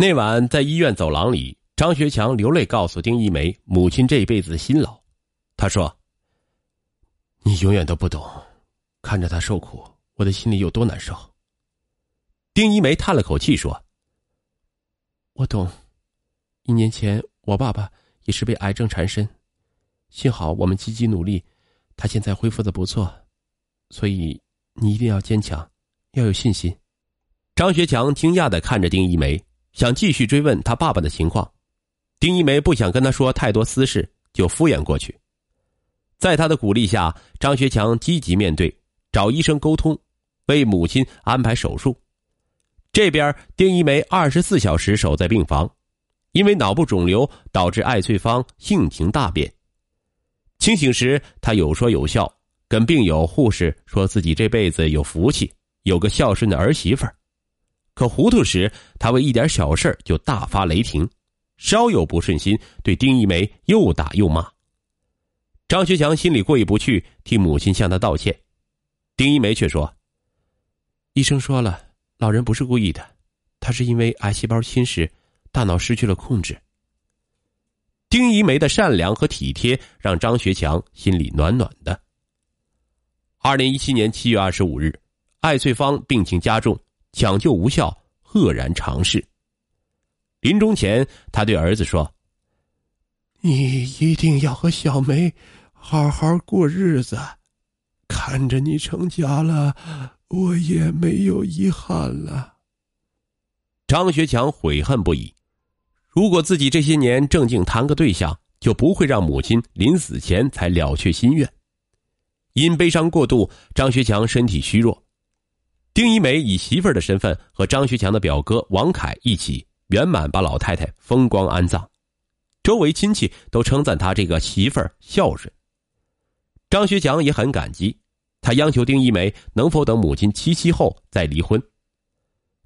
那晚在医院走廊里，张学强流泪告诉丁一梅母亲这一辈子的辛劳。他说：“你永远都不懂，看着她受苦，我的心里有多难受。”丁一梅叹了口气说：“我懂，一年前我爸爸也是被癌症缠身，幸好我们积极努力，他现在恢复的不错，所以你一定要坚强，要有信心。”张学强惊讶的看着丁一梅。想继续追问他爸爸的情况，丁一梅不想跟他说太多私事，就敷衍过去。在他的鼓励下，张学强积极面对，找医生沟通，为母亲安排手术。这边丁一梅二十四小时守在病房，因为脑部肿瘤导致艾翠芳性情大变。清醒时，他有说有笑，跟病友、护士说自己这辈子有福气，有个孝顺的儿媳妇儿。可糊涂时，他为一点小事就大发雷霆，稍有不顺心，对丁一梅又打又骂。张学强心里过意不去，替母亲向他道歉。丁一梅却说：“医生说了，老人不是故意的，他是因为癌细胞侵蚀，大脑失去了控制。”丁一梅的善良和体贴让张学强心里暖暖的。二零一七年七月二十五日，艾翠芳病情加重。抢救无效，愕然长逝。临终前，他对儿子说：“你一定要和小梅好好过日子，看着你成家了，我也没有遗憾了。”张学强悔恨不已。如果自己这些年正经谈个对象，就不会让母亲临死前才了却心愿。因悲伤过度，张学强身体虚弱。丁一梅以媳妇儿的身份和张学强的表哥王凯一起圆满把老太太风光安葬，周围亲戚都称赞他这个媳妇儿孝顺。张学强也很感激，他央求丁一梅能否等母亲七七后再离婚。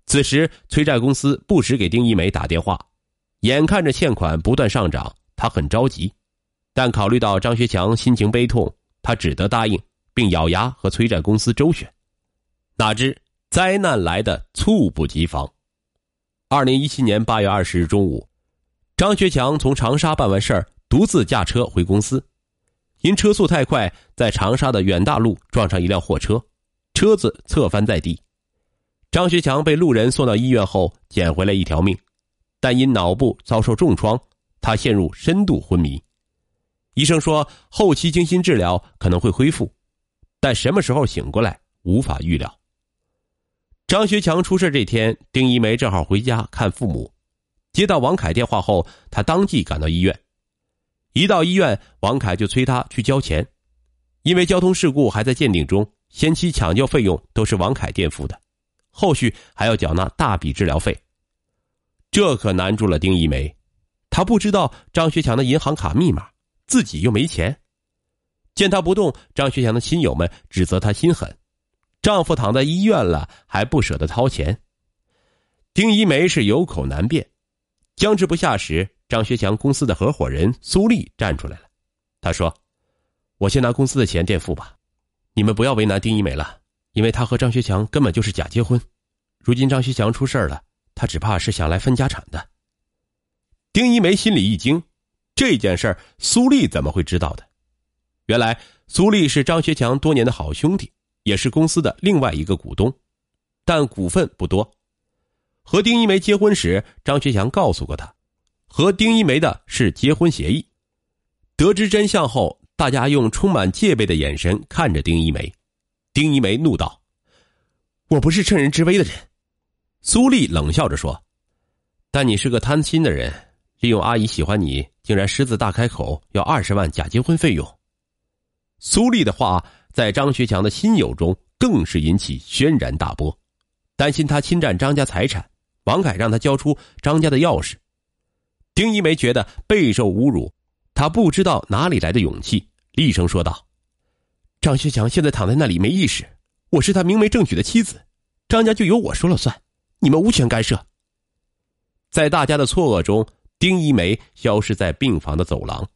此时催债公司不时给丁一梅打电话，眼看着欠款不断上涨，他很着急，但考虑到张学强心情悲痛，他只得答应，并咬牙和催债公司周旋。哪知灾难来的猝不及防。二零一七年八月二十日中午，张学强从长沙办完事儿，独自驾车回公司，因车速太快，在长沙的远大路撞上一辆货车，车子侧翻在地。张学强被路人送到医院后，捡回来一条命，但因脑部遭受重创，他陷入深度昏迷。医生说，后期精心治疗可能会恢复，但什么时候醒过来，无法预料。张学强出事这天，丁一梅正好回家看父母。接到王凯电话后，他当即赶到医院。一到医院，王凯就催他去交钱，因为交通事故还在鉴定中，先期抢救费用都是王凯垫付的，后续还要缴纳大笔治疗费。这可难住了丁一梅，他不知道张学强的银行卡密码，自己又没钱。见他不动，张学强的亲友们指责他心狠。丈夫躺在医院了，还不舍得掏钱。丁一梅是有口难辩，僵持不下时，张学强公司的合伙人苏丽站出来了。他说：“我先拿公司的钱垫付吧，你们不要为难丁一梅了，因为她和张学强根本就是假结婚。如今张学强出事了，他只怕是想来分家产的。”丁一梅心里一惊，这件事苏丽怎么会知道的？原来苏丽是张学强多年的好兄弟。也是公司的另外一个股东，但股份不多。和丁一梅结婚时，张学强告诉过他，和丁一梅的是结婚协议。得知真相后，大家用充满戒备的眼神看着丁一梅。丁一梅怒道：“我不是趁人之危的人。”苏丽冷笑着说：“但你是个贪心的人，利用阿姨喜欢你，竟然狮子大开口要二十万假结婚费用。”苏丽的话。在张学强的亲友中，更是引起轩然大波，担心他侵占张家财产。王凯让他交出张家的钥匙。丁一梅觉得备受侮辱，他不知道哪里来的勇气，厉声说道：“张学强现在躺在那里没意识，我是他明媒正娶的妻子，张家就由我说了算，你们无权干涉。”在大家的错愕中，丁一梅消失在病房的走廊。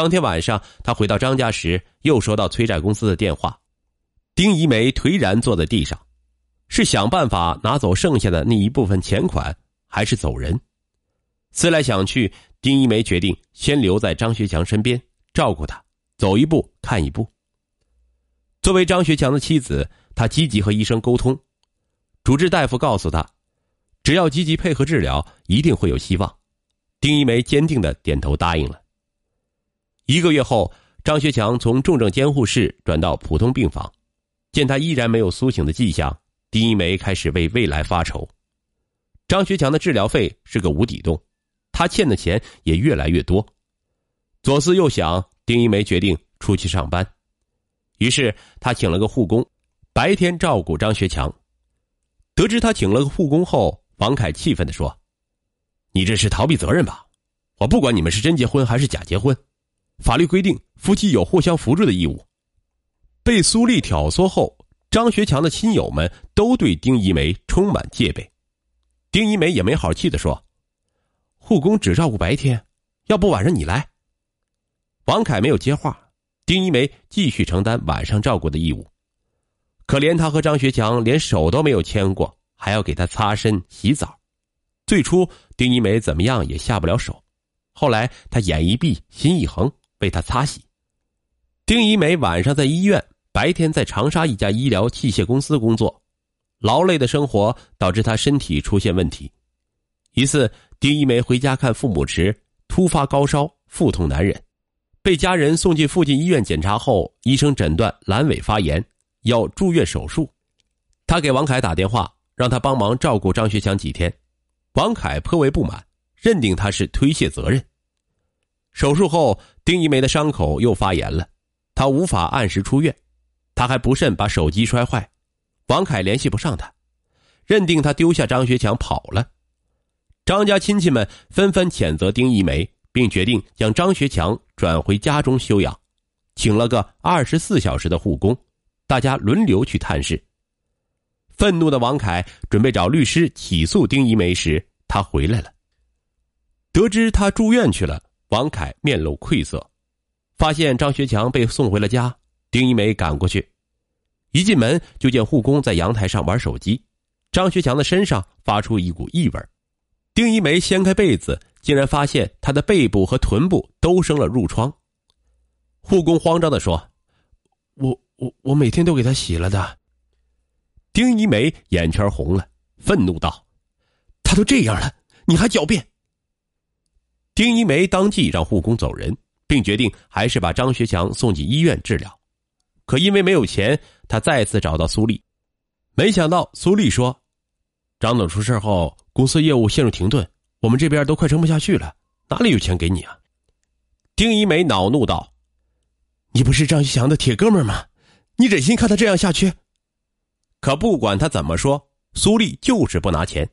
当天晚上，他回到张家时，又收到催债公司的电话。丁一梅颓然坐在地上，是想办法拿走剩下的那一部分钱款，还是走人？思来想去，丁一梅决定先留在张学强身边，照顾他，走一步看一步。作为张学强的妻子，她积极和医生沟通。主治大夫告诉她，只要积极配合治疗，一定会有希望。丁一梅坚定的点头答应了。一个月后，张学强从重症监护室转到普通病房，见他依然没有苏醒的迹象，丁一梅开始为未来发愁。张学强的治疗费是个无底洞，他欠的钱也越来越多。左思右想，丁一梅决定出去上班。于是他请了个护工，白天照顾张学强。得知他请了个护工后，王凯气愤地说：“你这是逃避责任吧？我不管你们是真结婚还是假结婚，法律规定夫妻有互相扶助的义务。”被苏丽挑唆后，张学强的亲友们都对丁一梅充满戒备。丁一梅也没好气地说：“护工只照顾白天，要不晚上你来。”王凯没有接话。丁一梅继续承担晚上照顾的义务，可怜他和张学强连手都没有牵过，还要给他擦身洗澡。最初丁一梅怎么样也下不了手，后来他眼一闭心一横，为他擦洗。丁一梅晚上在医院，白天在长沙一家医疗器械公司工作，劳累的生活导致他身体出现问题。一次，丁一梅回家看父母时，突发高烧，腹痛难忍。被家人送进附近医院检查后，医生诊断阑尾发炎，要住院手术。他给王凯打电话，让他帮忙照顾张学强几天。王凯颇为不满，认定他是推卸责任。手术后，丁一梅的伤口又发炎了，她无法按时出院。她还不慎把手机摔坏，王凯联系不上她，认定她丢下张学强跑了。张家亲戚们纷纷谴责丁一梅。并决定将张学强转回家中休养，请了个二十四小时的护工，大家轮流去探视。愤怒的王凯准备找律师起诉丁一梅时，他回来了。得知他住院去了，王凯面露愧色。发现张学强被送回了家，丁一梅赶过去，一进门就见护工在阳台上玩手机，张学强的身上发出一股异味。丁一梅掀开被子。竟然发现他的背部和臀部都生了褥疮。护工慌张的说：“我我我每天都给他洗了的。”丁一梅眼圈红了，愤怒道：“他都这样了，你还狡辩！”丁一梅当即让护工走人，并决定还是把张学强送进医院治疗。可因为没有钱，他再次找到苏丽，没想到苏丽说：“张总出事后，公司业务陷入停顿。”我们这边都快撑不下去了，哪里有钱给你啊？丁一梅恼怒道：“你不是张学强的铁哥们吗？你忍心看他这样下去？”可不管他怎么说，苏丽就是不拿钱。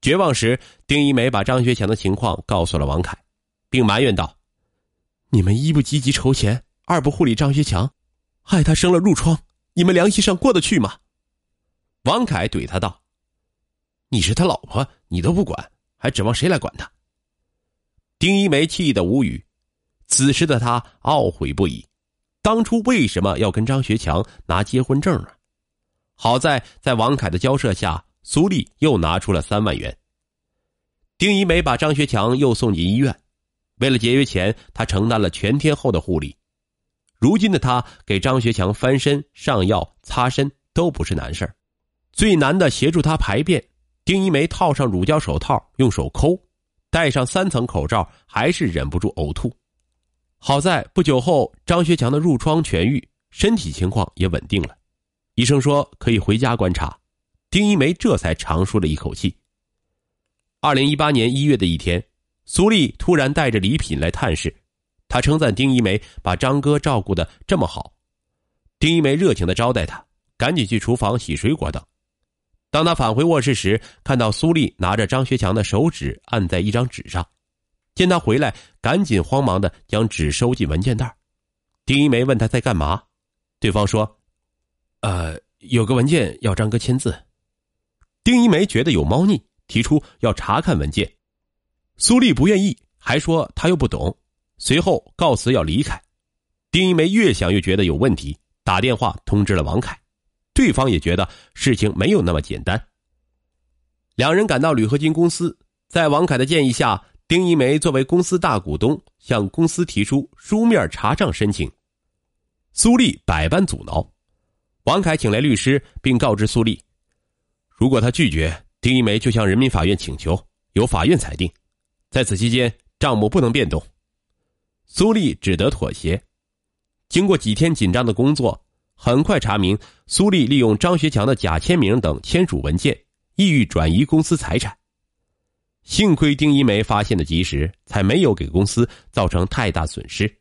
绝望时，丁一梅把张学强的情况告诉了王凯，并埋怨道：“你们一不积极筹钱，二不护理张学强，害他生了褥疮，你们良心上过得去吗？”王凯怼他道：“你是他老婆，你都不管。”还指望谁来管他？丁一梅气得无语，此时的他懊悔不已，当初为什么要跟张学强拿结婚证啊？好在在王凯的交涉下，苏丽又拿出了三万元。丁一梅把张学强又送进医院，为了节约钱，他承担了全天候的护理。如今的他给张学强翻身、上药、擦身都不是难事最难的协助他排便。丁一梅套上乳胶手套，用手抠，戴上三层口罩，还是忍不住呕吐。好在不久后，张学强的褥疮痊愈，身体情况也稳定了。医生说可以回家观察，丁一梅这才长舒了一口气。二零一八年一月的一天，苏丽突然带着礼品来探视，她称赞丁一梅把张哥照顾的这么好。丁一梅热情的招待他，赶紧去厨房洗水果等。当他返回卧室时，看到苏丽拿着张学强的手指按在一张纸上，见他回来，赶紧慌忙的将纸收进文件袋。丁一梅问他在干嘛，对方说：“呃，有个文件要张哥签字。”丁一梅觉得有猫腻，提出要查看文件。苏丽不愿意，还说他又不懂，随后告辞要离开。丁一梅越想越觉得有问题，打电话通知了王凯。对方也觉得事情没有那么简单。两人赶到铝合金公司，在王凯的建议下，丁一梅作为公司大股东，向公司提出书面查账申请。苏丽百般阻挠，王凯请来律师，并告知苏丽，如果他拒绝，丁一梅就向人民法院请求，由法院裁定。在此期间，账目不能变动。苏丽只得妥协。经过几天紧张的工作，很快查明苏丽利用张学强的假签名等签署文件，意欲转移公司财产。幸亏丁一梅发现的及时，才没有给公司造成太大损失。